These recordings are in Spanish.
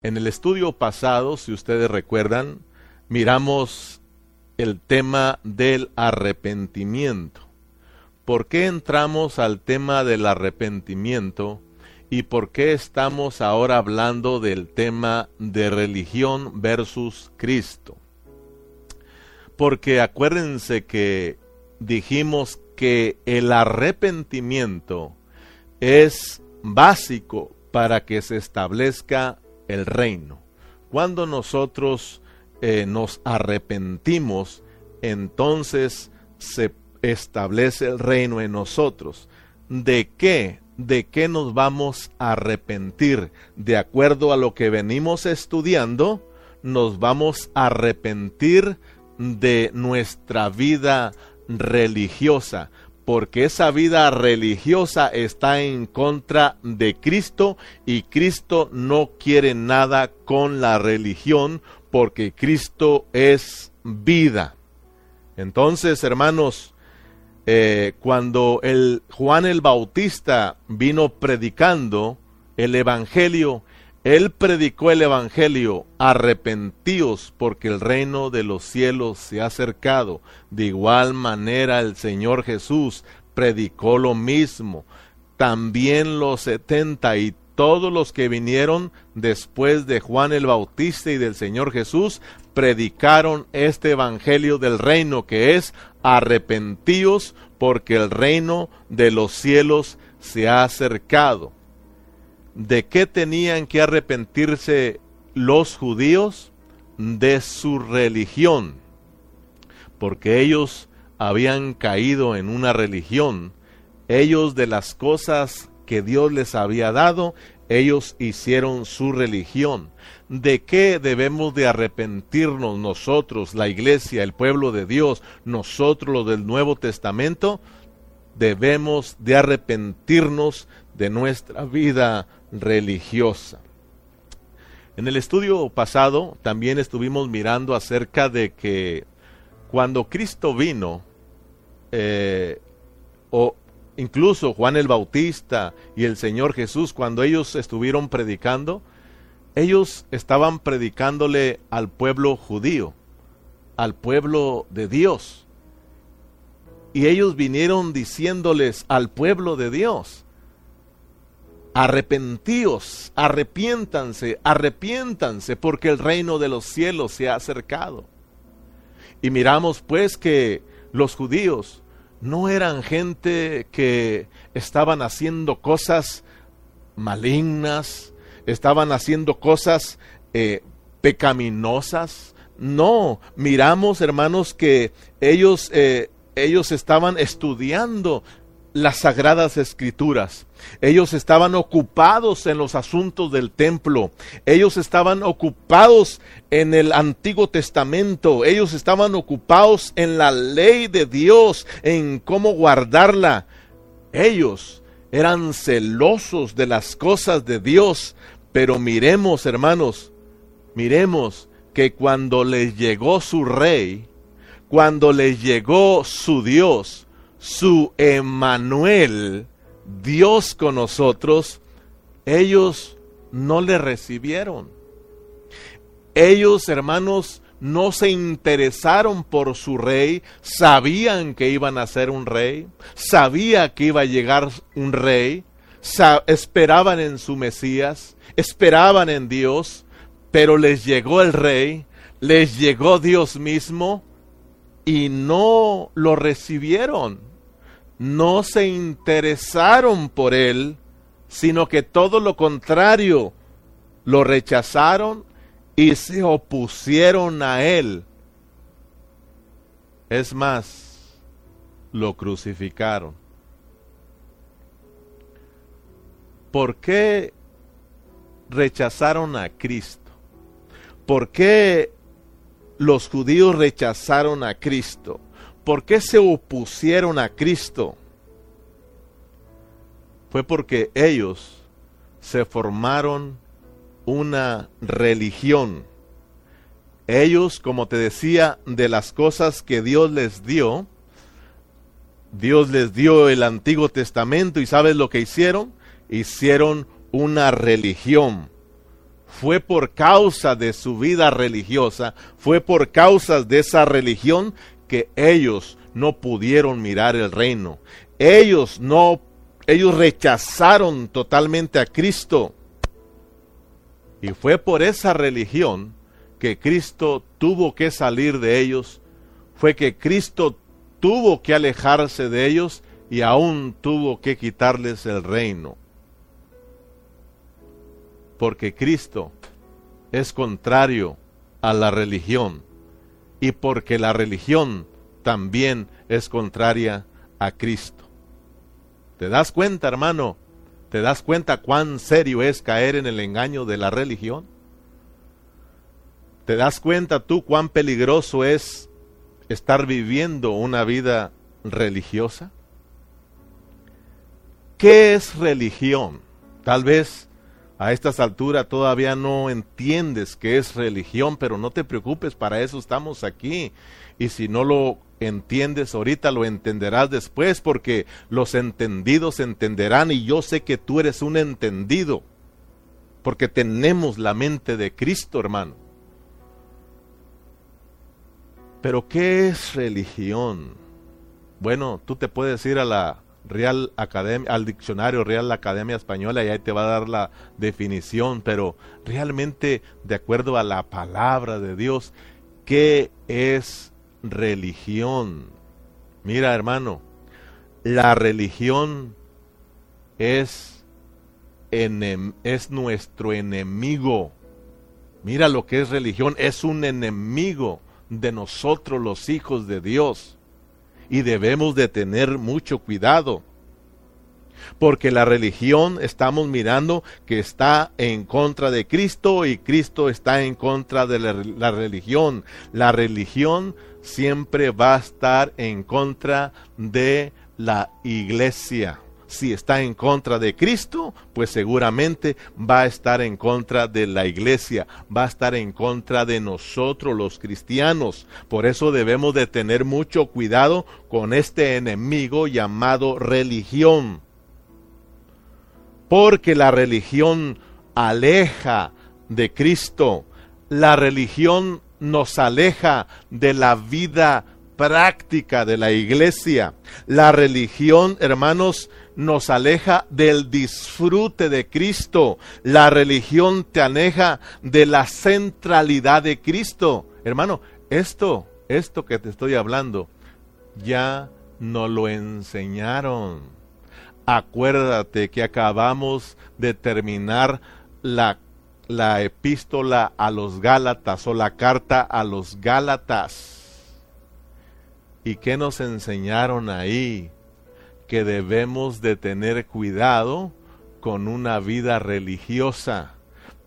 En el estudio pasado, si ustedes recuerdan, miramos el tema del arrepentimiento. ¿Por qué entramos al tema del arrepentimiento y por qué estamos ahora hablando del tema de religión versus Cristo? Porque acuérdense que dijimos que el arrepentimiento es básico para que se establezca el reino. Cuando nosotros eh, nos arrepentimos, entonces se establece el reino en nosotros. ¿De qué? ¿De qué nos vamos a arrepentir? De acuerdo a lo que venimos estudiando, nos vamos a arrepentir de nuestra vida religiosa porque esa vida religiosa está en contra de Cristo y Cristo no quiere nada con la religión porque Cristo es vida. Entonces, hermanos, eh, cuando el Juan el Bautista vino predicando el Evangelio, él predicó el Evangelio, arrepentíos porque el reino de los cielos se ha acercado. De igual manera el Señor Jesús predicó lo mismo. También los setenta y todos los que vinieron después de Juan el Bautista y del Señor Jesús predicaron este Evangelio del reino que es arrepentíos porque el reino de los cielos se ha acercado. ¿De qué tenían que arrepentirse los judíos? De su religión, porque ellos habían caído en una religión, ellos de las cosas que Dios les había dado, ellos hicieron su religión. ¿De qué debemos de arrepentirnos nosotros, la iglesia, el pueblo de Dios, nosotros los del Nuevo Testamento? Debemos de arrepentirnos de nuestra vida religiosa. En el estudio pasado también estuvimos mirando acerca de que cuando Cristo vino, eh, o incluso Juan el Bautista y el Señor Jesús, cuando ellos estuvieron predicando, ellos estaban predicándole al pueblo judío, al pueblo de Dios. Y ellos vinieron diciéndoles al pueblo de Dios, Arrepentíos, arrepiéntanse, arrepiéntanse, porque el reino de los cielos se ha acercado. Y miramos pues que los judíos no eran gente que estaban haciendo cosas malignas, estaban haciendo cosas eh, pecaminosas. No, miramos hermanos que ellos, eh, ellos estaban estudiando las sagradas escrituras. Ellos estaban ocupados en los asuntos del templo. Ellos estaban ocupados en el Antiguo Testamento. Ellos estaban ocupados en la ley de Dios, en cómo guardarla. Ellos eran celosos de las cosas de Dios. Pero miremos, hermanos, miremos que cuando les llegó su rey, cuando les llegó su Dios, su Emanuel, Dios con nosotros, ellos no le recibieron. Ellos, hermanos, no se interesaron por su rey, sabían que iban a ser un rey, sabía que iba a llegar un rey, esperaban en su Mesías, esperaban en Dios, pero les llegó el rey, les llegó Dios mismo y no lo recibieron no se interesaron por él, sino que todo lo contrario, lo rechazaron y se opusieron a él. Es más, lo crucificaron. ¿Por qué rechazaron a Cristo? ¿Por qué los judíos rechazaron a Cristo? ¿Por qué se opusieron a Cristo? Fue porque ellos se formaron una religión. Ellos, como te decía, de las cosas que Dios les dio, Dios les dio el Antiguo Testamento y ¿sabes lo que hicieron? Hicieron una religión. fue por causa de su vida religiosa, fue por causa de esa religión que ellos no pudieron mirar el reino. Ellos no ellos rechazaron totalmente a Cristo. Y fue por esa religión que Cristo tuvo que salir de ellos, fue que Cristo tuvo que alejarse de ellos y aún tuvo que quitarles el reino. Porque Cristo es contrario a la religión y porque la religión también es contraria a Cristo. ¿Te das cuenta, hermano? ¿Te das cuenta cuán serio es caer en el engaño de la religión? ¿Te das cuenta tú cuán peligroso es estar viviendo una vida religiosa? ¿Qué es religión? Tal vez a estas alturas todavía no entiendes qué es religión, pero no te preocupes, para eso estamos aquí. Y si no lo entiendes ahorita, lo entenderás después, porque los entendidos entenderán y yo sé que tú eres un entendido, porque tenemos la mente de Cristo, hermano. Pero ¿qué es religión? Bueno, tú te puedes ir a la Real Academia, al diccionario Real Academia Española y ahí te va a dar la definición, pero realmente de acuerdo a la palabra de Dios, ¿qué es religión? Mira, hermano, la religión es, es nuestro enemigo. Mira lo que es religión, es un enemigo de nosotros los hijos de Dios y debemos de tener mucho cuidado. Porque la religión estamos mirando que está en contra de Cristo y Cristo está en contra de la, la, religión. La religión siempre va a estar en contra de la iglesia si está en contra de Cristo, pues seguramente va a estar en contra de la iglesia, va a estar en contra de nosotros los cristianos. Por eso debemos de tener mucho cuidado con este enemigo llamado religión. Porque la religión aleja de Cristo. La religión nos aleja de la vida práctica de la iglesia. La religión, hermanos, nos aleja del disfrute de Cristo. La religión te aleja de la centralidad de Cristo. Hermano, esto, esto que te estoy hablando, ya nos lo enseñaron. Acuérdate que acabamos de terminar la, la epístola a los Gálatas o la carta a los Gálatas. ¿Y qué nos enseñaron ahí? Que debemos de tener cuidado con una vida religiosa,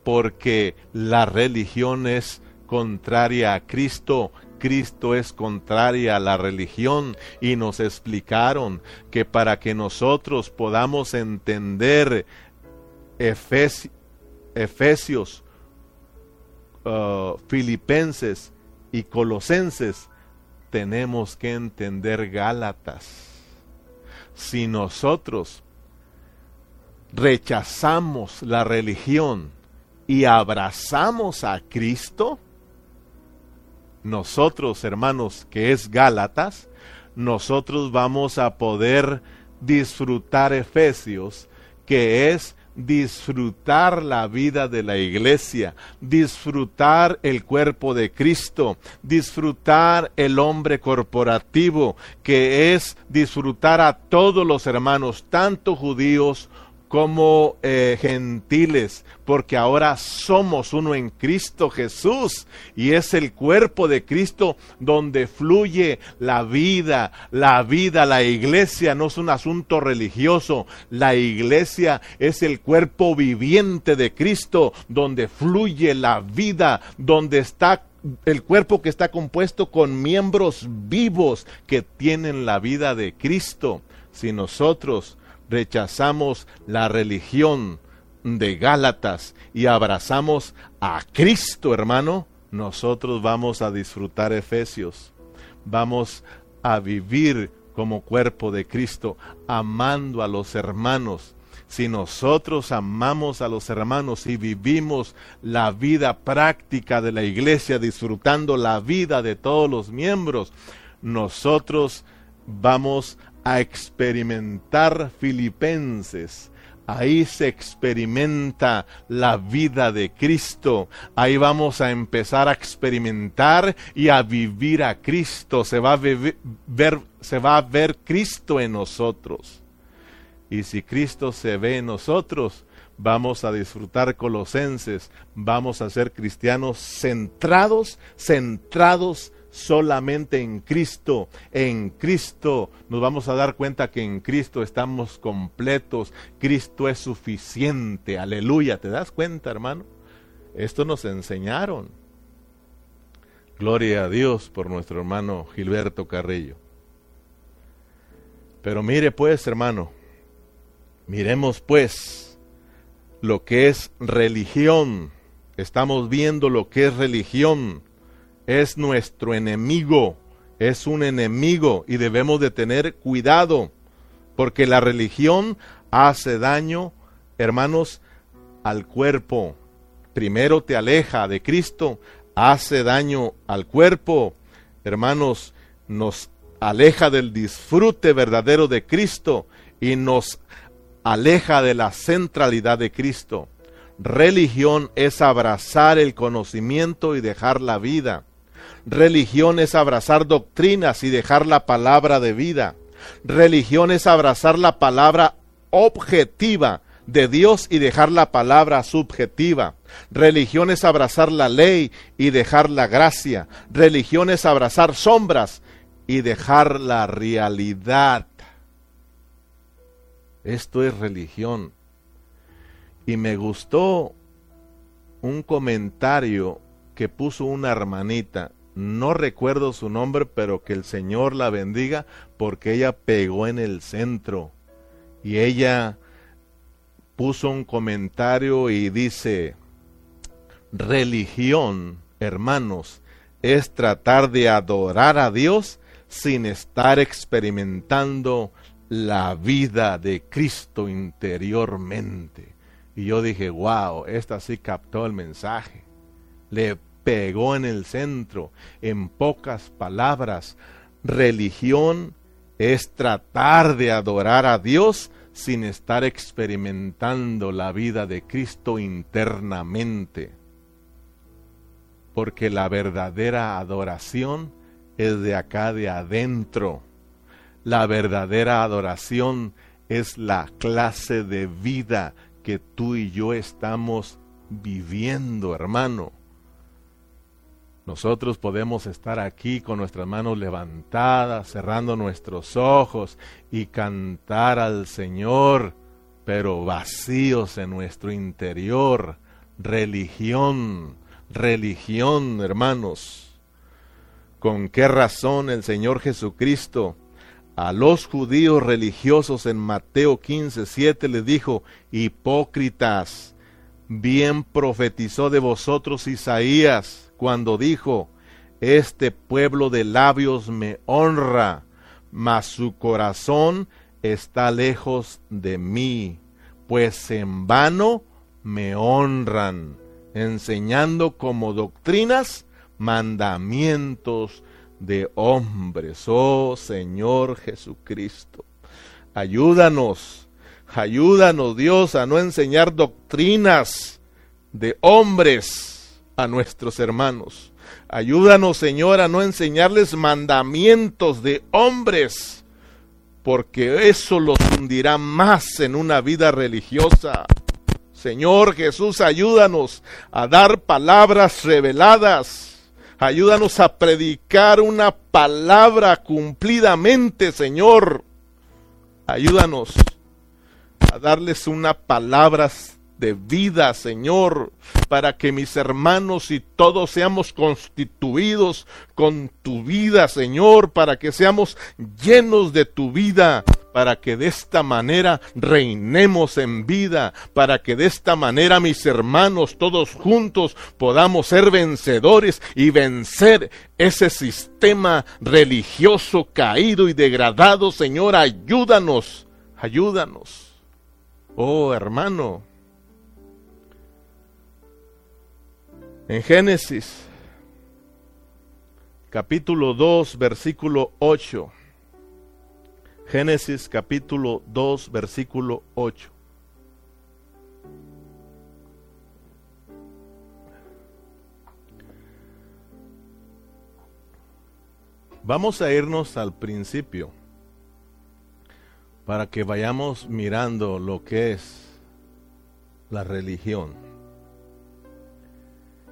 porque la religión es contraria a Cristo, Cristo es contraria a la religión y nos explicaron que para que nosotros podamos entender Efesios, uh, Filipenses y Colosenses, tenemos que entender Gálatas si nosotros rechazamos la religión y abrazamos a Cristo, nosotros, hermanos, que es Gálatas, nosotros vamos a poder disfrutar Efesios, que es disfrutar la vida de la iglesia, disfrutar el cuerpo de Cristo, disfrutar el hombre corporativo, que es disfrutar a todos los hermanos, tanto judíos como eh, gentiles, porque ahora somos uno en Cristo Jesús y es el cuerpo de Cristo donde fluye la vida, la vida, la iglesia no es un asunto religioso, la iglesia es el cuerpo viviente de Cristo donde fluye la vida, donde está el cuerpo que está compuesto con miembros vivos que tienen la vida de Cristo. Si nosotros rechazamos la religión de Gálatas y abrazamos a Cristo, hermano, nosotros vamos a disfrutar Efesios. Vamos a vivir como cuerpo de Cristo, amando a los hermanos. si nosotros amamos a los hermanos y vivimos la vida práctica de la iglesia, disfrutando la vida de todos los miembros, nosotros vamos a experimentar Filipenses Ahí se experimenta la vida de Cristo. Ahí vamos a empezar a experimentar y a vivir a Cristo. Se va a ver, se va a ver Cristo en nosotros. Y si Cristo se ve en nosotros, vamos a disfrutar colosenses, vamos a ser cristianos centrados, centrados solamente en Cristo. En Cristo nos vamos a dar cuenta que en Cristo estamos completos. Cristo es suficiente. Aleluya. ¿Te das cuenta, hermano? Esto nos enseñaron. Gloria a Dios por nuestro hermano Gilberto Carrillo. Pero mire pues, hermano, miremos pues lo que es religión. Estamos viendo lo que es religión es nuestro enemigo, es un enemigo y debemos de tener cuidado, porque la religión hace daño, hermanos, al cuerpo. Primero te aleja de Cristo, hace daño al cuerpo, hermanos, nos aleja del disfrute verdadero de Cristo y nos aleja de la centralidad de Cristo. Religión es abrazar el conocimiento y dejar la vida. Religión es abrazar doctrinas y dejar la palabra de vida. Religión es abrazar la palabra objetiva de Dios y dejar la palabra subjetiva. Religión es abrazar la ley y dejar la gracia. Religión es abrazar sombras y dejar la realidad. Esto es religión. Y me gustó un comentario que puso una hermanita no recuerdo su nombre, pero que el Señor la bendiga porque ella pegó en el centro. Y ella puso un comentario y dice, religión, hermanos, es tratar de adorar a Dios sin estar experimentando la vida de Cristo interiormente. Y yo dije, wow, esta sí captó el mensaje. Le pegó en el centro. En pocas palabras, religión es tratar de adorar a Dios sin estar experimentando la vida de Cristo internamente. Porque la verdadera adoración es de acá de adentro. La verdadera adoración es la clase de vida que tú y yo estamos viviendo, hermano. Nosotros podemos estar aquí con nuestras manos levantadas, cerrando nuestros ojos y cantar al Señor, pero vacíos en nuestro interior. Religión, religión, hermanos. ¿Con qué razón el Señor Jesucristo a los judíos religiosos en Mateo 15, 7 les dijo, hipócritas, bien profetizó de vosotros Isaías cuando dijo, Este pueblo de labios me honra, mas su corazón está lejos de mí, pues en vano me honran, enseñando como doctrinas mandamientos de hombres. Oh Señor Jesucristo, ayúdanos, ayúdanos Dios a no enseñar doctrinas de hombres a nuestros hermanos. Ayúdanos, Señor, a no enseñarles mandamientos de hombres, porque eso los hundirá más en una vida religiosa. Señor Jesús, ayúdanos a dar palabras reveladas. Ayúdanos a predicar una palabra cumplidamente, Señor. Ayúdanos a darles una palabra de vida, Señor, para que mis hermanos y todos seamos constituidos con tu vida, Señor, para que seamos llenos de tu vida, para que de esta manera reinemos en vida, para que de esta manera mis hermanos todos juntos podamos ser vencedores y vencer ese sistema religioso caído y degradado, Señor, ayúdanos, ayúdanos. Oh hermano, en Génesis capítulo 2, versículo 8. Génesis capítulo 2, versículo 8. Vamos a irnos al principio para que vayamos mirando lo que es la religión.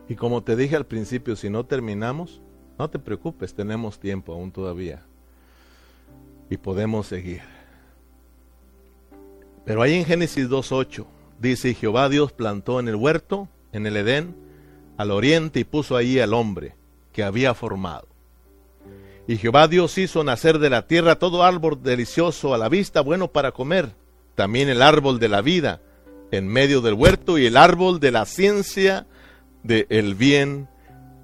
Y como te dije al principio, si no terminamos, no te preocupes, tenemos tiempo aún todavía. Y podemos seguir. Pero ahí en Génesis 2.8 dice, Jehová Dios plantó en el huerto, en el Edén, al oriente y puso allí al hombre que había formado. Y Jehová Dios hizo nacer de la tierra todo árbol delicioso a la vista, bueno para comer, también el árbol de la vida en medio del huerto y el árbol de la ciencia del bien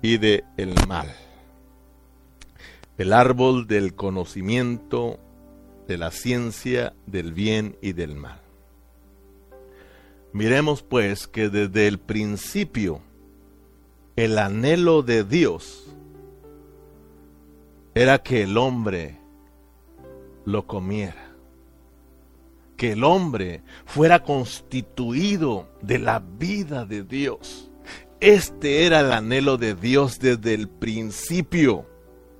y del el mal el árbol del conocimiento, de la ciencia, del bien y del mal. Miremos pues que desde el principio el anhelo de Dios era que el hombre lo comiera, que el hombre fuera constituido de la vida de Dios. Este era el anhelo de Dios desde el principio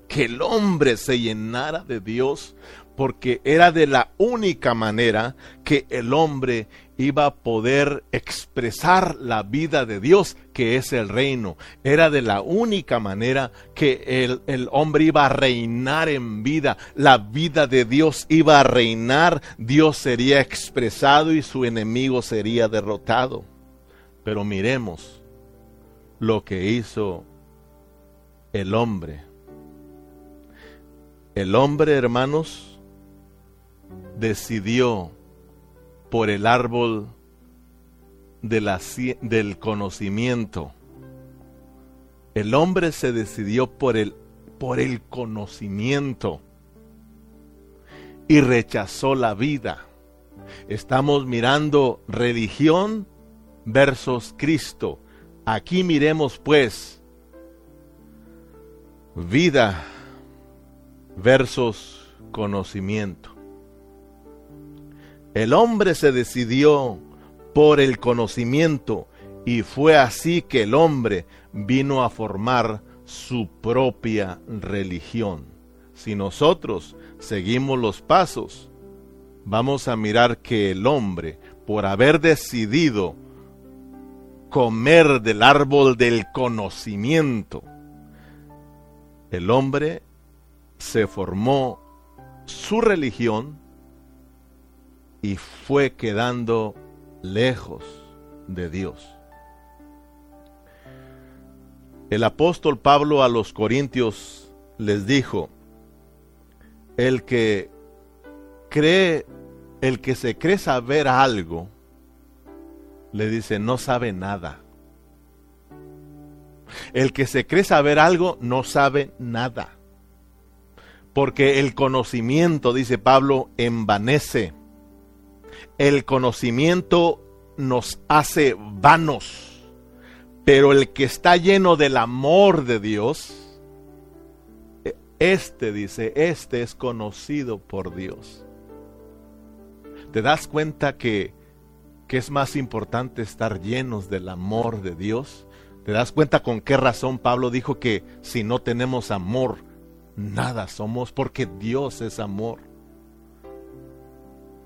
que el hombre se llenara de Dios, porque era de la única manera que el hombre iba a poder expresar la vida de Dios, que es el reino. Era de la única manera que el, el, hombre iba a reinar en vida. La vida de Dios iba a reinar, Dios sería expresado y su enemigo sería derrotado. Pero miremos lo que hizo el hombre el hombre, hermanos, decidió por el árbol de la, del conocimiento. El hombre se decidió por el, por el conocimiento y rechazó la vida. Estamos mirando religión versus Cristo. Aquí miremos pues vida versus conocimiento. El hombre se decidió por el conocimiento y fue así que el hombre vino a formar su propia religión. Si nosotros seguimos los pasos, vamos a mirar que el hombre, por haber decidido comer del árbol del conocimiento, el hombre se formó su religión y fue quedando lejos de Dios. El apóstol Pablo a los corintios les dijo, el que cree, el que se cree saber algo, le dice, no sabe nada. El que se cree saber algo, no sabe nada porque el conocimiento, dice Pablo, envanece. El conocimiento nos hace vanos, pero el que está lleno del amor de Dios, este dice, este es conocido por Dios. ¿Te das cuenta que, que es más importante estar llenos del amor de Dios? ¿Te das cuenta con qué razón Pablo dijo que si no tenemos amor, nada somos porque Dios es amor.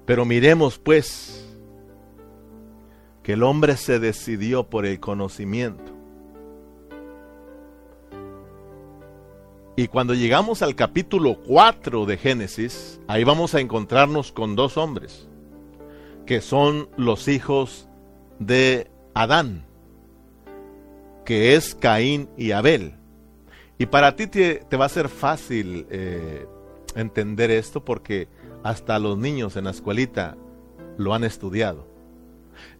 Pero miremos pues que el hombre se decidió por el conocimiento. Y cuando llegamos al capítulo 4 de Génesis, ahí vamos a encontrarnos con dos hombres, que son los hijos de Adán, que es Caín y Abel. Y para ti te, va a ser fácil eh, entender esto porque hasta los niños en la escuelita lo han estudiado.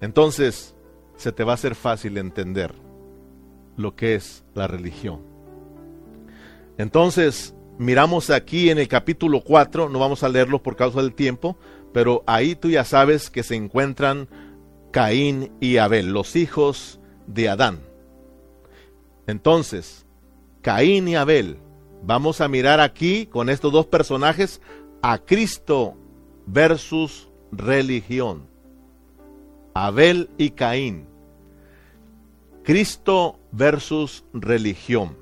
Entonces, se te va a ser fácil entender lo que es la religión. Entonces, miramos aquí en el capítulo 4, no vamos a leerlo por causa del tiempo, pero ahí tú ya sabes que se encuentran Caín y Abel, los hijos de Adán. Entonces, Caín y Abel, vamos a mirar aquí con estos dos personajes a Cristo versus religión. Abel y Caín. Cristo versus religión.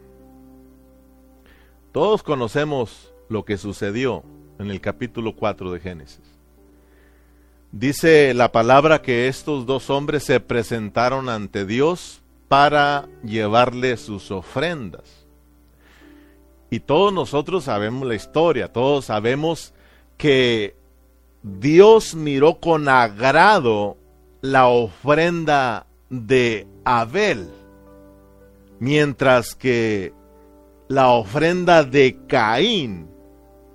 Todos conocemos lo que sucedió en el capítulo 4 de Génesis. Dice la palabra que estos dos hombres se presentaron ante Dios para llevarle sus ofrendas. Y todos nosotros sabemos la historia, todos sabemos que Dios miró con agrado la ofrenda de Abel, mientras que la ofrenda de Caín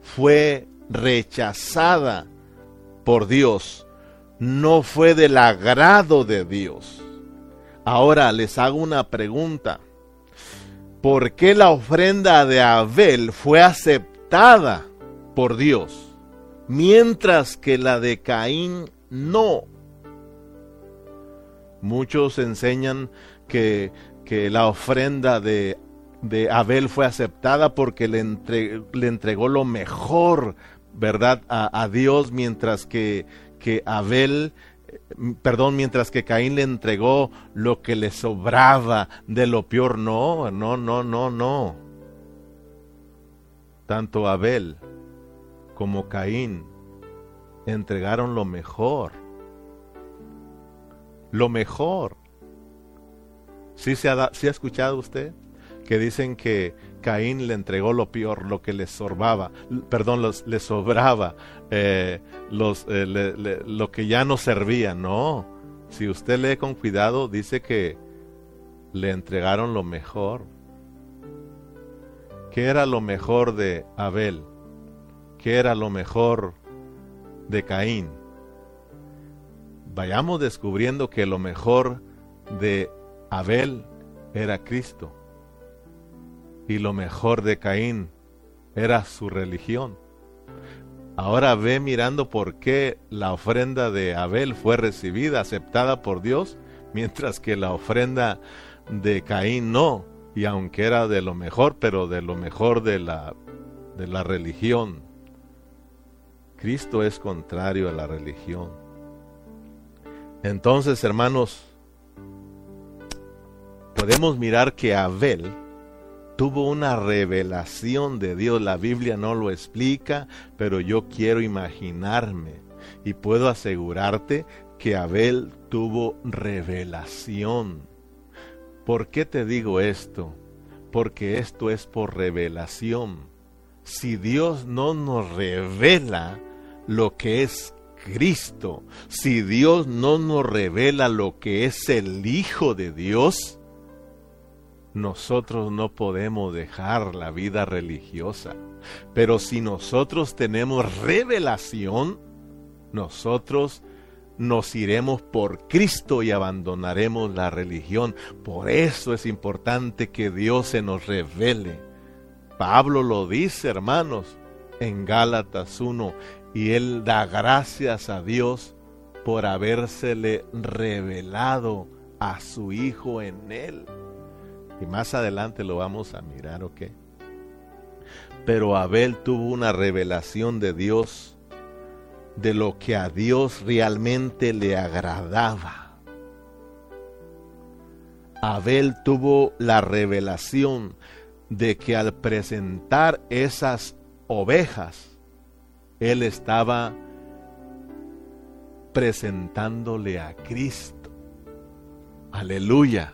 fue rechazada por Dios, no fue del agrado de Dios. Ahora les hago una pregunta. ¿Por qué la ofrenda de Abel fue aceptada por Dios, mientras que la de Caín no? Muchos enseñan que, la ofrenda de, Abel fue aceptada porque le, le, entregó lo mejor, ¿verdad?, a, Dios, mientras que, que Abel perdón, mientras que Caín le entregó lo que le sobraba de lo peor. No, no, no, no, no. Tanto Abel como Caín entregaron lo mejor lo mejor. ¿Sí, se ha, ¿Sí ha escuchado usted? Que dicen que Caín le entregó lo peor, lo que le sorbaba, perdón, le sobraba, eh, eh, lo que ya no servía. No, si usted lee con cuidado, dice que le entregaron lo mejor. ¿Qué era lo mejor de Abel? ¿Qué era lo mejor de Caín? vayamos descubriendo que lo mejor de Abel era Cristo y lo mejor de Caín era su religión. Ahora ve mirando por qué la ofrenda de Abel fue recibida, aceptada por Dios, mientras que la ofrenda de Caín no, y aunque era de lo mejor, pero de lo mejor de la, de la religión. Cristo es contrario a la religión. Entonces, hermanos, podemos mirar que Abel tuvo una revelación de Dios. La Biblia no lo explica, pero yo quiero imaginarme y puedo asegurarte que Abel tuvo revelación. ¿Por qué te digo esto? Porque esto es por revelación. Si Dios no nos revela lo que es Cristo, si Dios no nos revela lo que es el Hijo de Dios, nosotros no podemos dejar la vida religiosa. Pero si nosotros tenemos revelación, nosotros nos iremos por Cristo y abandonaremos la religión. Por eso es importante que Dios se nos revele. Pablo lo dice, hermanos, en Gálatas 1, y él da gracias a Dios por habérsele revelado a su Hijo en él. Más adelante lo vamos a mirar, ¿ok? Pero Abel tuvo una revelación de Dios, de lo que a Dios realmente le agradaba. Abel tuvo la revelación de que al presentar esas ovejas, él estaba presentándole a Cristo. Aleluya.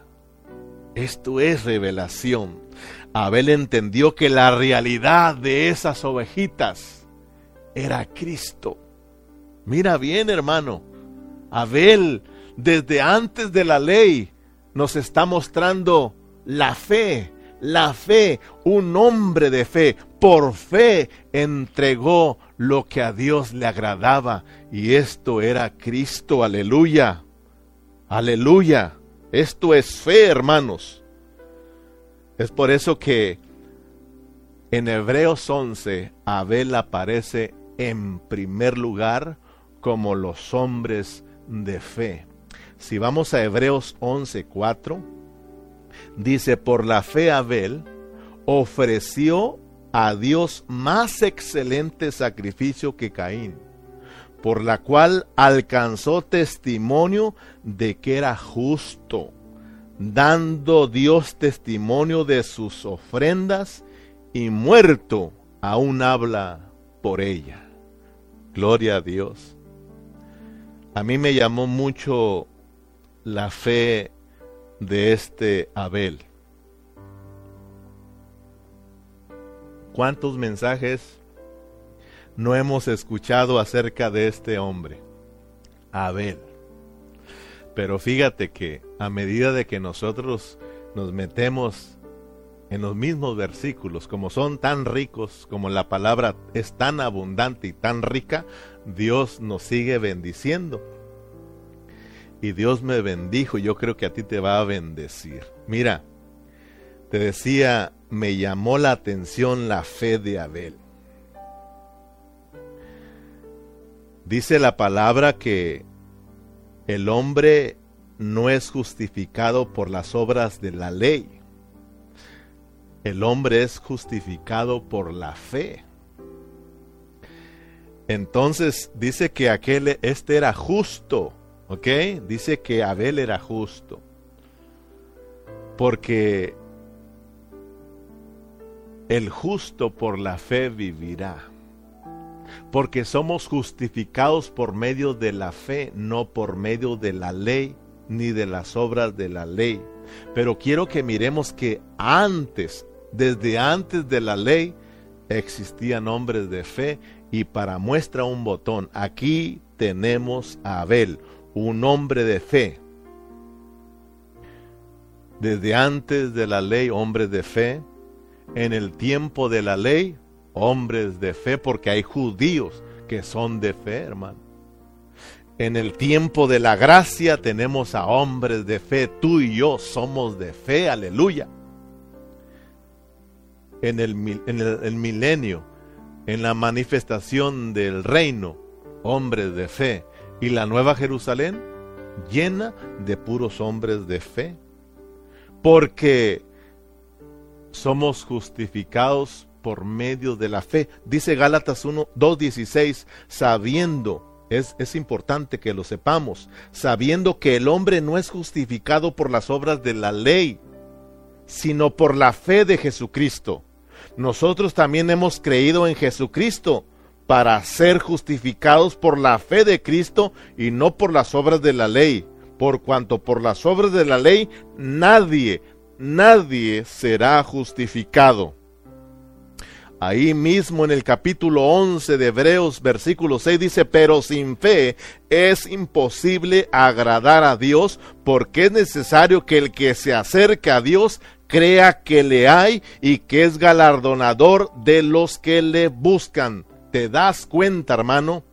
Esto es revelación. Abel entendió que la realidad de esas ovejitas era Cristo. Mira bien, hermano. Abel, desde antes de la ley, nos está mostrando la fe, la fe, un hombre de fe, por fe entregó lo que a Dios le agradaba y esto era Cristo, aleluya, aleluya, esto es fe hermanos. Es por eso que En Hebreos 11, Abel aparece en primer lugar como los hombres de fe. Si vamos a Hebreos 11:4, dice, por la fe Abel ofreció a Dios más excelente sacrificio que Caín, por la cual alcanzó testimonio de que era justo, dando Dios testimonio de sus ofrendas y muerto aún habla por ella. Gloria a Dios. A mí me llamó mucho la fe de este Abel. ¿Cuántos mensajes no hemos escuchado acerca de este hombre? Abel. Pero fíjate que a medida de que nosotros nos metemos en los mismos versículos, como son tan ricos, como la palabra es tan abundante y tan rica, Dios nos sigue bendiciendo. Y Dios me bendijo, yo creo que a ti te va a bendecir. Mira, te decía, me llamó la atención la fe de Abel. Dice la palabra que el hombre no es justificado por las obras de la ley el hombre es justificado por la fe. Entonces dice que aquel, este era justo, ¿ok? Dice que Abel era justo. Porque el justo por la fe vivirá. Porque somos justificados por medio de la fe, no por medio de la ley ni de las obras de la ley. Pero quiero que miremos que antes, desde antes de la ley existían hombres de fe y para muestra un botón, aquí tenemos a Abel, un hombre de fe. Desde antes de la ley, hombres de fe. En el tiempo de la ley, hombres de fe, porque hay judíos que son de fe, hermano. En el tiempo de la gracia tenemos a hombres de fe. Tú y yo somos de fe, aleluya en el, milenio, en la manifestación del reino, hombres de fe, y la nueva Jerusalén llena de puros hombres de fe, porque somos justificados por medio de la fe. Dice Gálatas 1, 2.16, sabiendo, es, es importante que lo sepamos, sabiendo que el hombre no es justificado por las obras de la ley, sino por la fe de Jesucristo nosotros también hemos creído en Jesucristo para ser justificados por la fe de Cristo y no por las obras de la ley, por cuanto por las obras de la ley nadie, nadie será justificado. Ahí mismo en el capítulo 11 de Hebreos versículo 6 dice, pero sin fe es imposible agradar a Dios porque es necesario que el que se acerca a Dios crea que le hay y que es galardonador de los que le buscan. ¿Te das cuenta, hermano?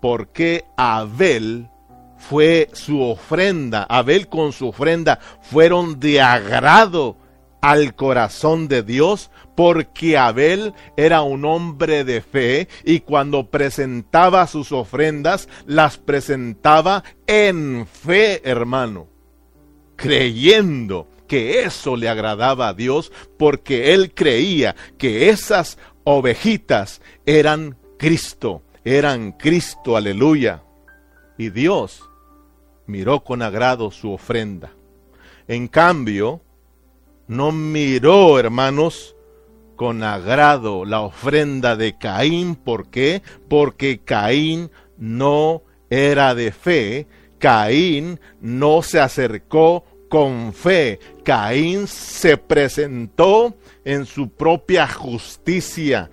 Porque Abel fue su ofrenda, Abel con su ofrenda fueron de agrado al corazón de Dios porque Abel era un hombre de fe y cuando presentaba sus ofrendas las presentaba en fe, hermano, creyendo que eso le agradaba a Dios porque él creía que esas ovejitas eran Cristo, eran Cristo, aleluya. Y Dios miró con agrado su ofrenda. En cambio, no miró, hermanos, con agrado la ofrenda de Caín. ¿Por qué? Porque Caín no era de fe. Caín no se acercó con fe. Caín se presentó en su propia justicia.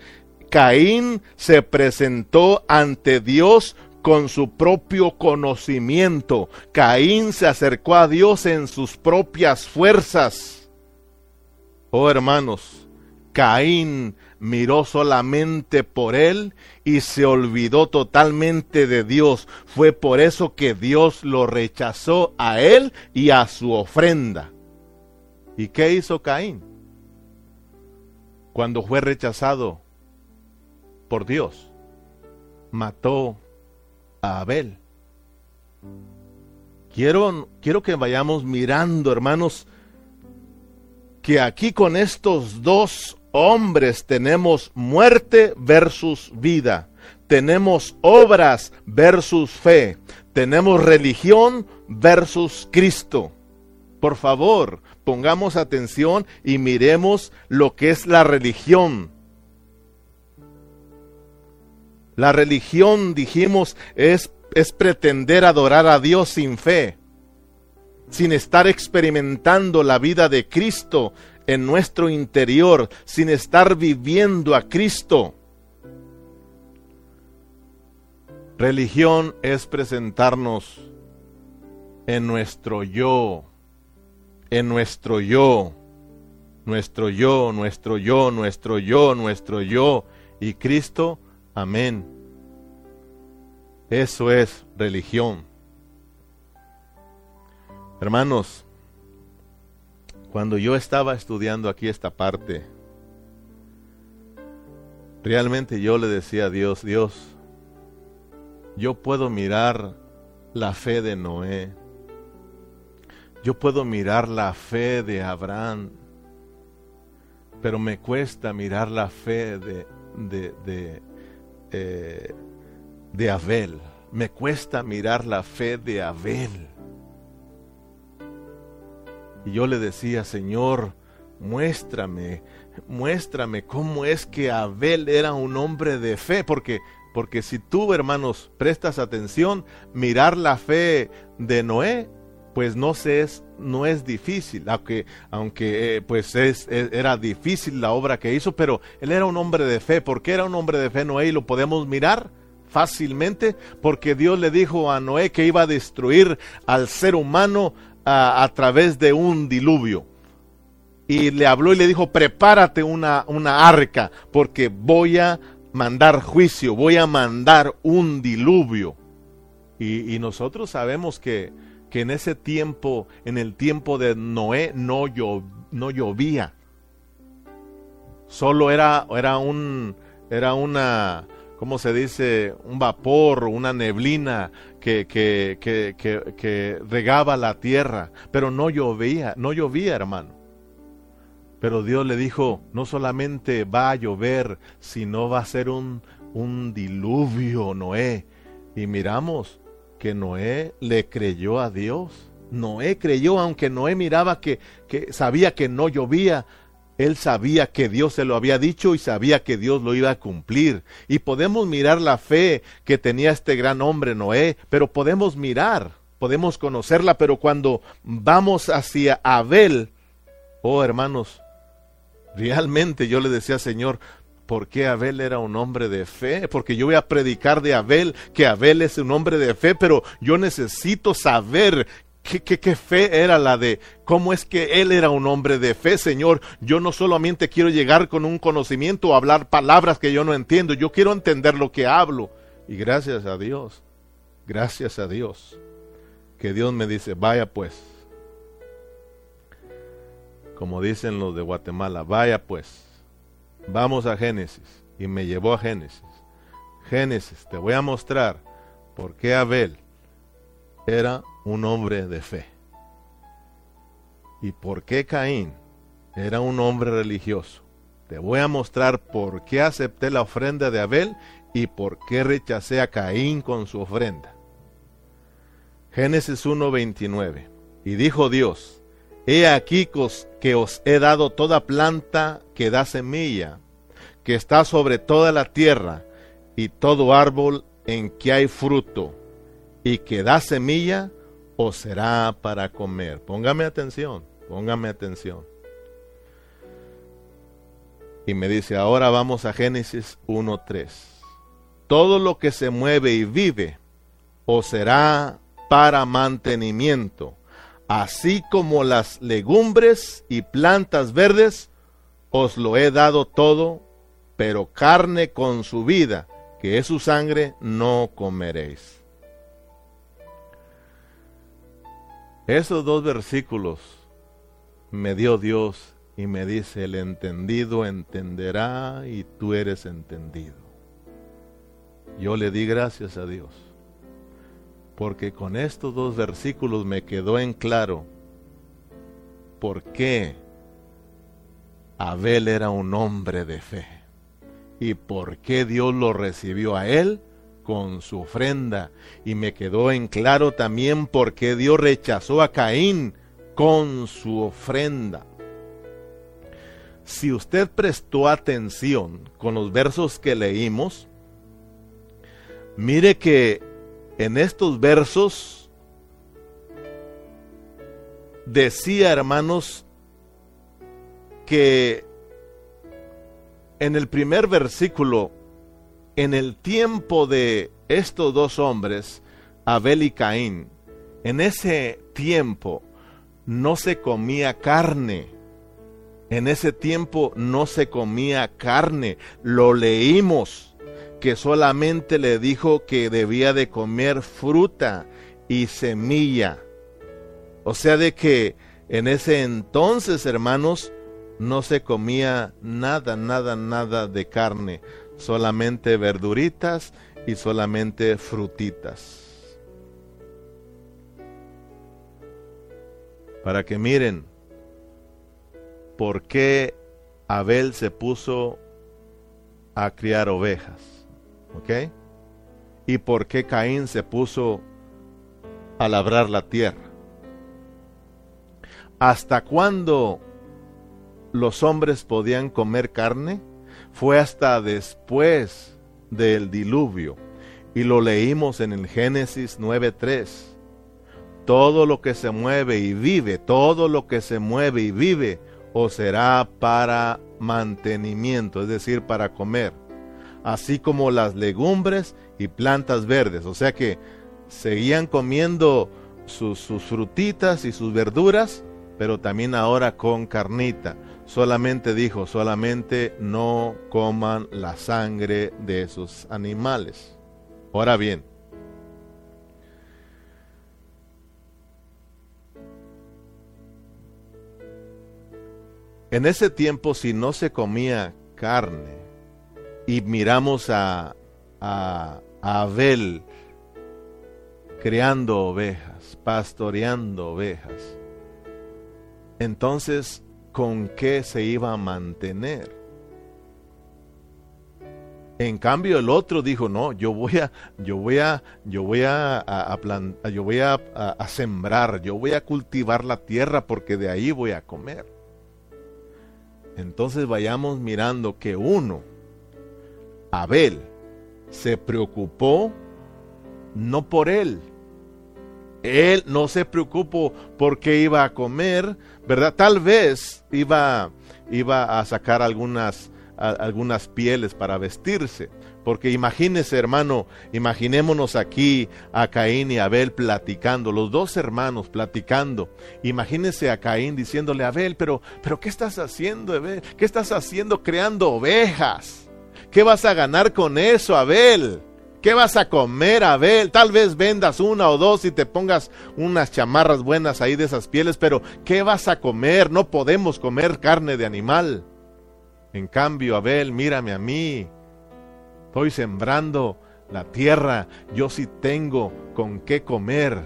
Caín se presentó ante Dios con su propio conocimiento. Caín se acercó a Dios en sus propias fuerzas. Oh hermanos, Caín miró solamente por él y se olvidó totalmente de Dios. Fue por eso que Dios lo rechazó a él y a su ofrenda. ¿Y qué hizo Caín? cuando fue rechazado por Dios, mató a Abel. Quiero, quiero que vayamos mirando, hermanos, que aquí con estos dos hombres tenemos muerte versus vida, tenemos obras versus fe, tenemos religión versus Cristo. Por favor, pongamos atención y miremos lo que es la religión. La religión, dijimos, es, es pretender adorar a Dios sin fe, sin estar experimentando la vida de Cristo en nuestro interior, sin estar viviendo a Cristo. Religión es presentarnos en nuestro yo, en nuestro yo, nuestro yo, nuestro yo, nuestro yo, nuestro yo, y Cristo, amén. Eso es religión. Hermanos, cuando yo estaba estudiando aquí esta parte, realmente yo le decía a Dios, Dios, yo puedo mirar la fe de Noé, yo puedo mirar la fe de Abraham, pero me cuesta mirar la fe de, de, de, eh, de Abel. Me cuesta mirar la fe de Abel. Y yo le decía, Señor, muéstrame, muéstrame cómo es que Abel era un hombre de fe, porque porque si tú, hermanos, prestas atención, mirar la fe de Noé pues no se es no es difícil aunque aunque eh, pues es, era difícil la obra que hizo pero él era un hombre de fe. ¿por qué era un hombre de fe Noé y lo podemos mirar fácilmente porque Dios le dijo a Noé que iba a destruir al ser humano a, través de un diluvio y le habló y le dijo prepárate una, una arca porque voy a mandar juicio voy a mandar un diluvio y nosotros sabemos que que en ese tiempo, en el tiempo de Noé, no, no llovía. Solo era, era un, era una, ¿cómo se dice? Un vapor, una neblina que, que, que, que, regaba la tierra, pero no llovía, no llovía, hermano. Pero Dios le dijo, no solamente va a llover, sino va a ser un, un diluvio, Noé. Y miramos, que Noé le creyó a Dios. Noé creyó, aunque Noé miraba que, que sabía que no llovía, él sabía que Dios se lo había dicho y sabía que Dios lo iba a cumplir. Y podemos mirar la fe que tenía este gran hombre Noé, pero podemos mirar, podemos conocerla, pero cuando vamos hacia Abel, oh hermanos, realmente yo le decía, Señor, ¿Por qué Abel era un hombre de fe? Porque yo voy a predicar de Abel, que Abel es un hombre de fe, pero yo necesito saber ¿Qué, fe era la de cómo es que él era un hombre de fe, Señor. Yo no solamente quiero llegar con un conocimiento o hablar palabras que yo no entiendo, yo quiero entender lo que hablo. Y gracias a Dios, gracias a Dios, que Dios me dice, vaya pues, como dicen los de Guatemala, vaya pues, Vamos a Génesis. Y me llevó a Génesis. Génesis, te voy a mostrar por qué Abel era un hombre de fe. Y por qué Caín era un hombre religioso. Te voy a mostrar por qué acepté la ofrenda de Abel y por qué rechacé a Caín con su ofrenda. Génesis 1:29. Y dijo Dios, He aquí que os he dado toda planta que da semilla, que está sobre toda la tierra, y todo árbol en que hay fruto, y que da semilla, os será para comer. Póngame atención, póngame atención. Y me dice, ahora vamos a Génesis 1.3. Todo lo que se mueve y vive, os será para mantenimiento así como las legumbres y plantas verdes, os lo he dado todo, pero carne con su vida, que es su sangre, no comeréis. Esos dos versículos me dio Dios y me dice, el entendido entenderá y tú eres entendido. Yo le di gracias a Dios, porque con estos dos versículos me quedó en claro por qué Abel era un hombre de fe y por qué Dios lo recibió a él con su ofrenda. Y me quedó en claro también por qué Dios rechazó a Caín con su ofrenda. Si usted prestó atención con los versos que leímos, mire que en estos versos decía, hermanos, que en el primer versículo, en el tiempo de estos dos hombres, Abel y Caín, en ese tiempo no se comía carne. En ese tiempo no se comía carne. Lo leímos que solamente le dijo que debía de comer fruta y semilla. O sea de que en ese entonces, hermanos, no se comía nada, nada, nada de carne, solamente verduritas y solamente frutitas. Para que miren por qué Abel se puso a criar ovejas. ¿Ok? Y por qué Caín se puso a labrar la tierra. ¿Hasta cuándo los hombres podían comer carne fue hasta después del diluvio. Y lo leímos en el Génesis 9.3. Todo lo que se mueve y vive, todo lo que se mueve y vive, o será para mantenimiento, es decir, para comer. Así como las legumbres y plantas verdes. O sea que seguían comiendo sus, sus frutitas y sus verduras, pero también ahora con carnita solamente dijo, solamente no coman la sangre de esos animales. Ahora bien, en ese tiempo si no se comía carne y miramos a, Abel creando ovejas, pastoreando ovejas, entonces con qué se iba a mantener. En cambio el otro dijo, "No, yo voy a yo voy a yo voy a, yo voy a, a sembrar, yo voy a cultivar la tierra porque de ahí voy a comer." Entonces vayamos mirando que uno Abel se preocupó no por él, él no se preocupó por qué iba a comer, ¿verdad? Tal vez iba, iba a sacar algunas, algunas pieles para vestirse. Porque imagínese, hermano, imaginémonos aquí a Caín y Abel platicando, los dos hermanos platicando. Imagínese a Caín diciéndole Abel, pero, pero ¿qué estás haciendo, Abel? ¿Qué estás haciendo creando ovejas? ¿Qué vas a ganar con eso, Abel? ¿Qué vas a comer, Abel? Tal vez vendas una o dos y te pongas unas chamarras buenas ahí de esas pieles, pero ¿qué vas a comer? No podemos comer carne de animal. En cambio, Abel, mírame a mí. Estoy sembrando la tierra. Yo sí tengo con qué comer.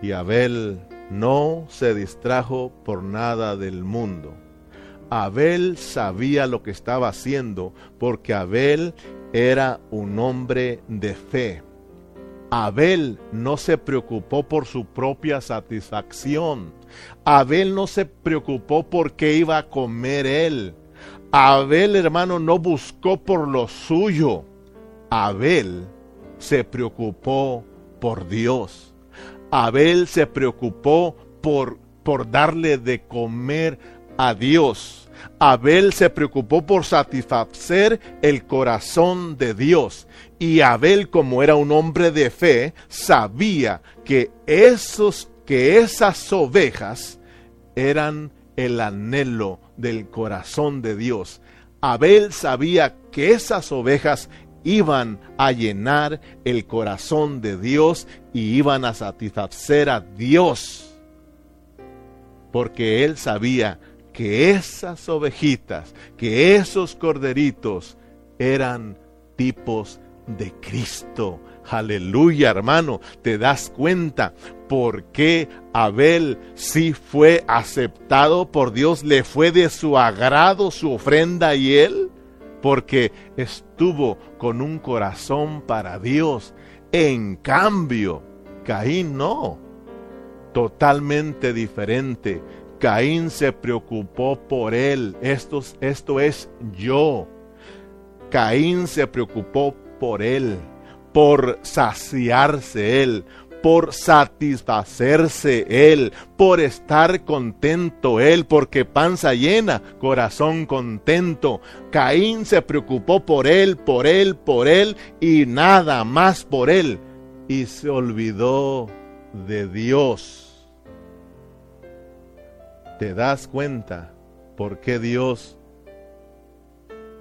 Y Abel no se distrajo por nada del mundo Abel sabía lo que estaba haciendo porque Abel era un hombre de fe. Abel no se preocupó por su propia satisfacción. Abel no se preocupó por qué iba a comer él. Abel, hermano, no buscó por lo suyo. Abel se preocupó por Dios. Abel se preocupó por, por darle de comer a Dios. Abel se preocupó por satisfacer el corazón de Dios. Y Abel, como era un hombre de fe, sabía que esos que esas ovejas eran el anhelo del corazón de Dios. Abel sabía que esas ovejas iban a llenar el corazón de Dios y iban a satisfacer a Dios porque él sabía que esas ovejitas, que esos corderitos eran tipos de Cristo. Aleluya, hermano. ¿Te das cuenta por qué Abel sí fue aceptado por Dios? ¿Le fue de su agrado su ofrenda y él? Porque estuvo con un corazón para Dios. En cambio, Caín no. Totalmente diferente. Caín se preocupó por él. Esto, esto es yo. Caín se preocupó por él, por saciarse él, por satisfacerse él, por estar contento él, porque panza llena, corazón contento. Caín se preocupó por él, por él, por él y nada más por él. Y se olvidó de Dios. ¿Te das cuenta por qué Dios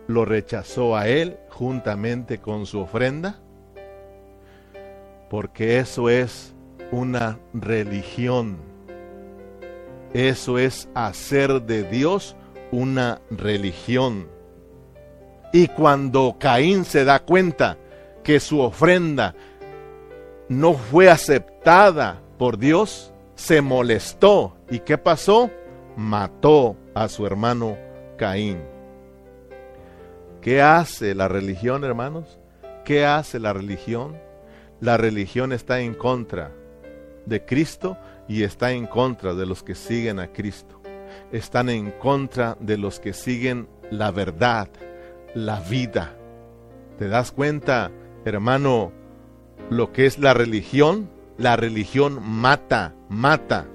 lo rechazó a él juntamente con su ofrenda? Porque eso es una religión. Eso es hacer de Dios una religión. Y cuando Caín se da cuenta que su ofrenda no fue aceptada por Dios, se molestó. ¿Y qué pasó? Mató a su hermano Caín. ¿Qué hace la religión, hermanos? ¿Qué hace la religión? La religión está en contra de Cristo y está en contra de los que siguen a Cristo. Están en contra de los que siguen la verdad, la vida. ¿Te das cuenta, hermano, lo que es la religión? La religión mata, mata.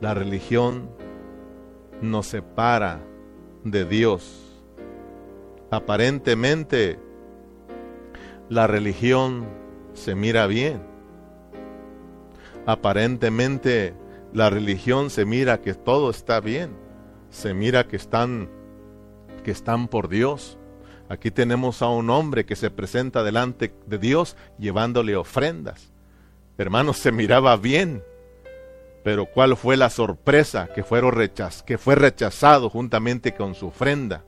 La religión nos separa de Dios. Aparentemente, la religión se mira bien. Aparentemente, la religión se mira que todo está bien. Se mira que están que están por Dios. Aquí tenemos a un hombre que se presenta delante de Dios llevándole ofrendas. Hermanos, se miraba bien. Pero ¿cuál fue la sorpresa que, fueron rechaz que fue rechazado juntamente con su ofrenda?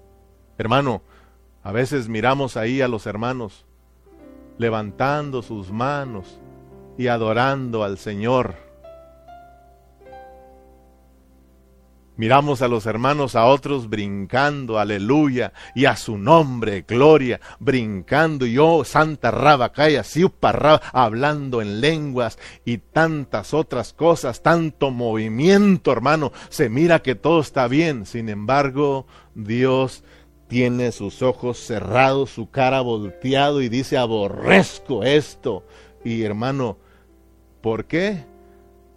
Hermano, a veces miramos ahí a los hermanos levantando sus manos y adorando al Señor Miramos a los hermanos a otros brincando, aleluya, y a su nombre, gloria, brincando, y yo, Santa Rabacaya, Siupa hablando en lenguas y tantas otras cosas, tanto movimiento, hermano. Se mira que todo está bien, sin embargo, Dios tiene sus ojos cerrados, su cara volteado y dice, aborrezco esto. Y hermano, ¿por qué?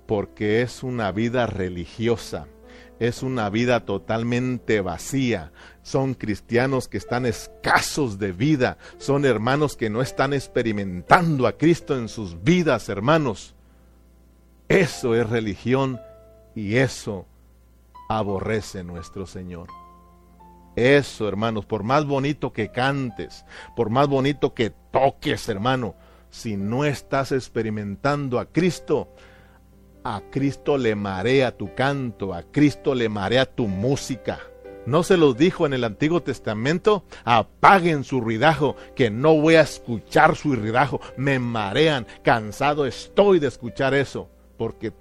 Porque es una vida religiosa es una vida totalmente vacía. Son cristianos que están escasos de vida. Son hermanos que no están experimentando a Cristo en sus vidas, hermanos. Eso es religión y eso aborrece nuestro Señor. Eso, hermanos, por más bonito que cantes, por más bonito que toques, hermano, si no estás experimentando a Cristo, a Cristo le marea tu canto, a Cristo le marea tu música. ¿No se los dijo en el Antiguo Testamento? Apaguen su ruidajo, que no voy a escuchar su ruidajo. Me marean, cansado estoy de escuchar eso, porque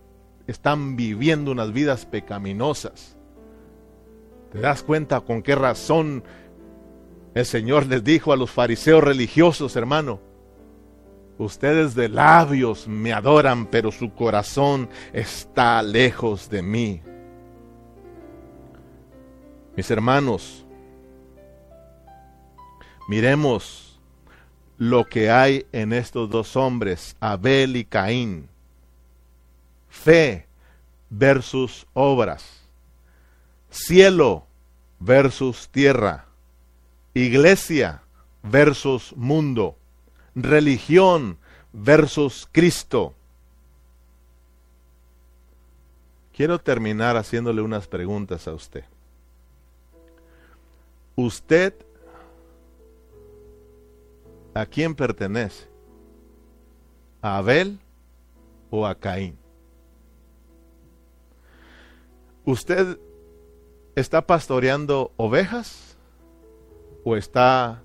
están viviendo unas vidas pecaminosas. ¿Te das cuenta con qué razón el Señor les dijo a los fariseos religiosos, hermano? Ustedes de labios me adoran, pero su corazón está lejos de mí. Mis hermanos, miremos lo que hay en estos dos hombres, Abel y Caín. Fe versus obras. Cielo versus tierra. Iglesia versus mundo religión versus Cristo. Quiero terminar haciéndole unas preguntas a usted. ¿Usted a quién pertenece? ¿A Abel o a Caín? ¿Usted está pastoreando ovejas o está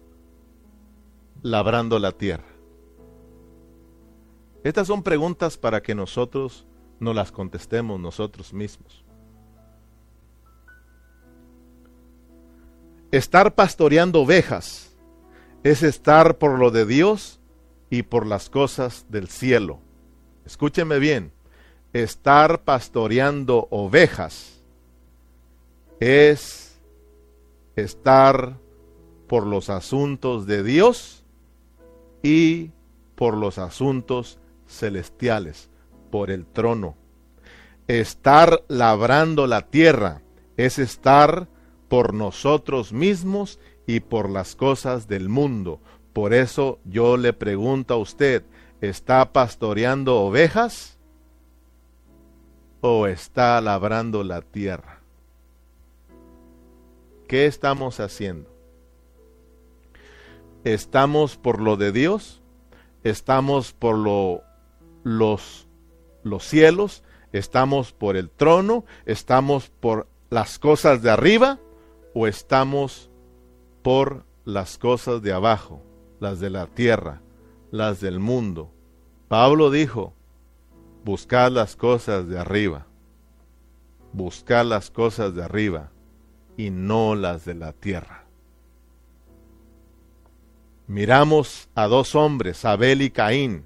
labrando la tierra? Estas son preguntas para que nosotros no las contestemos nosotros mismos. Estar pastoreando ovejas es estar por lo de Dios y por las cosas del cielo. Escúcheme bien, estar pastoreando ovejas es estar por los asuntos de Dios y por los asuntos celestiales, por el trono. Estar labrando la tierra es estar por nosotros mismos y por las cosas del mundo. Por eso yo le pregunto a usted, ¿está pastoreando ovejas o está labrando la tierra? ¿Qué estamos haciendo? ¿Estamos por lo de Dios? ¿Estamos por lo los, los cielos, estamos por el trono, estamos por las cosas de arriba o estamos por las cosas de abajo, las de la tierra, las del mundo. Pablo dijo, buscad las cosas de arriba, buscad las cosas de arriba y no las de la tierra. Miramos a dos hombres, Abel y Caín,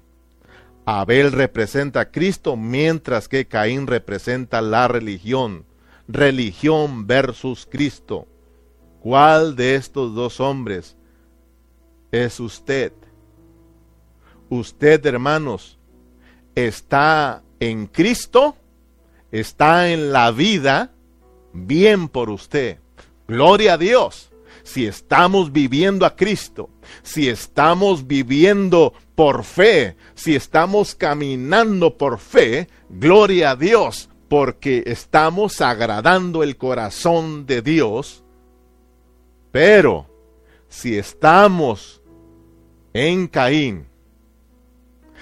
Abel representa a Cristo mientras que Caín representa la religión. Religión versus Cristo. ¿Cuál de estos dos hombres es usted? Usted, hermanos, está en Cristo, está en la vida, bien por usted. Gloria a Dios. Si estamos viviendo a Cristo, si estamos viviendo por fe, si estamos caminando por fe, gloria a Dios, porque estamos agradando el corazón de Dios. Pero si estamos en Caín,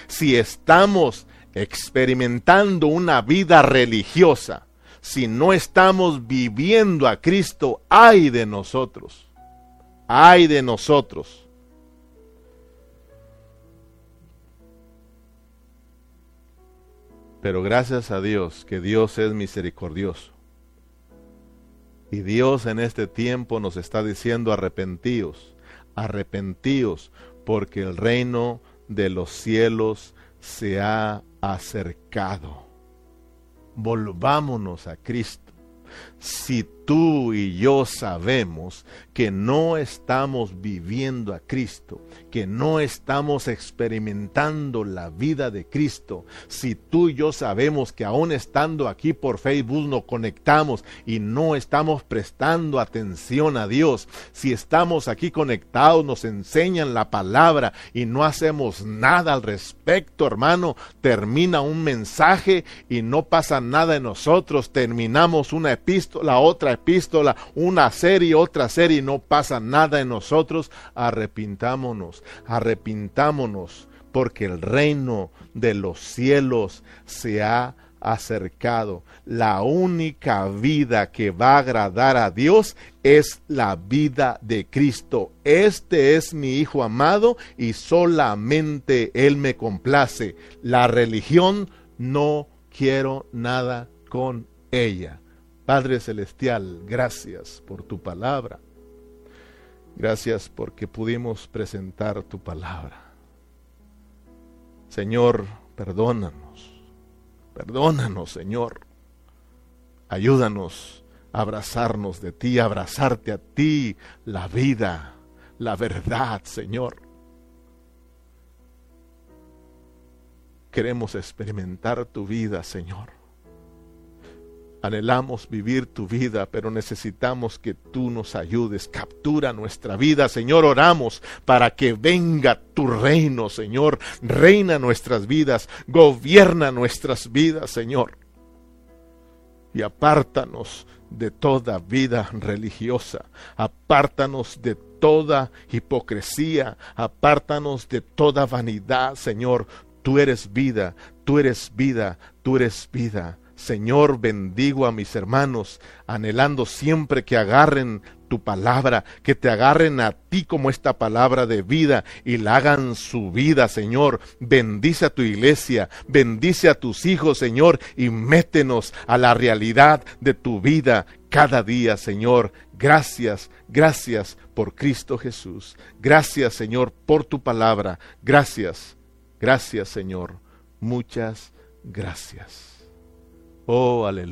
si estamos experimentando una vida religiosa, si no estamos viviendo a Cristo, ay de nosotros, ay de nosotros. Pero gracias a Dios que Dios es misericordioso. Y Dios en este tiempo nos está diciendo arrepentíos, arrepentíos, porque el reino de los cielos se ha acercado. Volvámonos a Cristo. Si tú y yo sabemos que no estamos viviendo a Cristo, que no estamos experimentando la vida de Cristo, si tú y yo sabemos que aún estando aquí por Facebook nos conectamos y no estamos prestando atención a Dios, si estamos aquí conectados, nos enseñan la palabra y no hacemos nada al respecto, hermano, termina un mensaje y no pasa nada en nosotros, terminamos una epístola, otra epístola, una serie, otra serie, y no pasa nada en nosotros, arrepintámonos, arrepintámonos, porque el reino de los cielos se ha acercado. La única vida que va a agradar a Dios es la vida de Cristo. Este es mi Hijo amado y solamente Él me complace. La religión no quiero nada con ella. Padre Celestial, gracias por tu palabra. Gracias porque pudimos presentar tu palabra. Señor, perdónanos. Perdónanos, Señor. Ayúdanos a abrazarnos de ti, a abrazarte a ti, la vida, la verdad, Señor. Queremos experimentar tu vida, Señor. Anhelamos vivir tu vida, pero necesitamos que tú nos ayudes. Captura nuestra vida, Señor. Oramos para que venga tu reino, Señor. Reina nuestras vidas, gobierna nuestras vidas, Señor. Y apártanos de toda vida religiosa. Apártanos de toda hipocresía. Apártanos de toda vanidad, Señor. Tú eres vida, tú eres vida, tú eres vida Señor, bendigo a mis hermanos, anhelando siempre que agarren tu palabra, que te agarren a ti como esta palabra de vida y la hagan su vida, Señor. Bendice a tu iglesia, bendice a tus hijos, Señor, y métenos a la realidad de tu vida cada día, Señor. Gracias, gracias por Cristo Jesús. Gracias, Señor, por tu palabra. Gracias, gracias, Señor. Muchas gracias. Oh, aleluya.